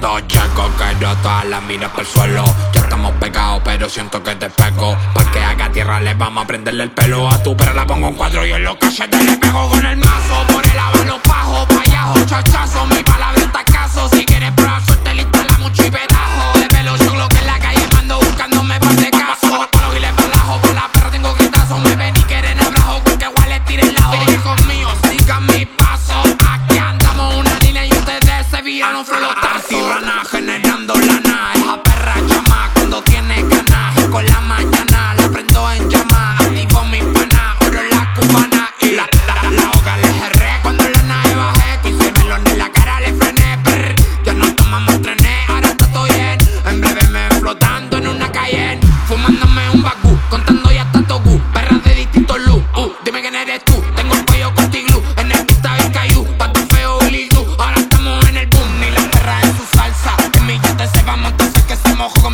Dos chacos quiero todas las miras por el suelo. Ya estamos pegados, pero siento que te pego. Pa' que haga tierra le vamos a prenderle el pelo a tu pero la pongo en cuadro y en los calles te le pego con el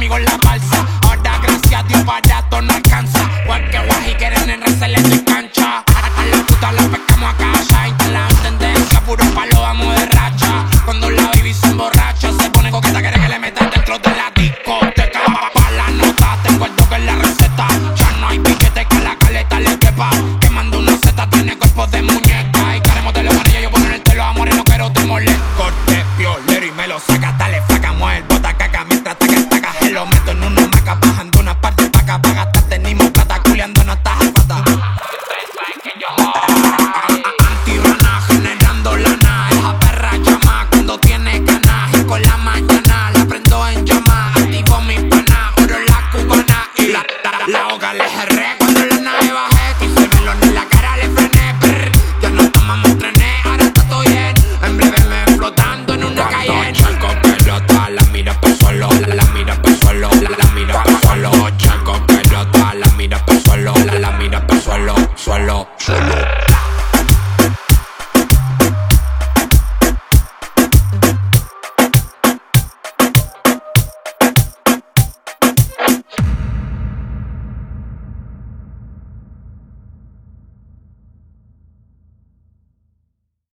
conmigo en la balsa. Ahora gracias a Dios barato no alcanza. Cualquier guaji quieren enredarle en cancha. A, la puta la pescamos a casa. Y te la tendencia, puro palo vamos de racha. Cuando la baby se emborracha, se pone coqueta, quiere que le metan dentro de la discoteca. Pa' la nota, tengo el toque en la receta. Ya no hay piquete que la caleta le quepa. Quemando una seta, tiene cuerpo de muñeca. Y queremos de los anillos, yo poner el telo amor no quiero te moleste. Corte, violero y me lo saca, dale flaca, mueve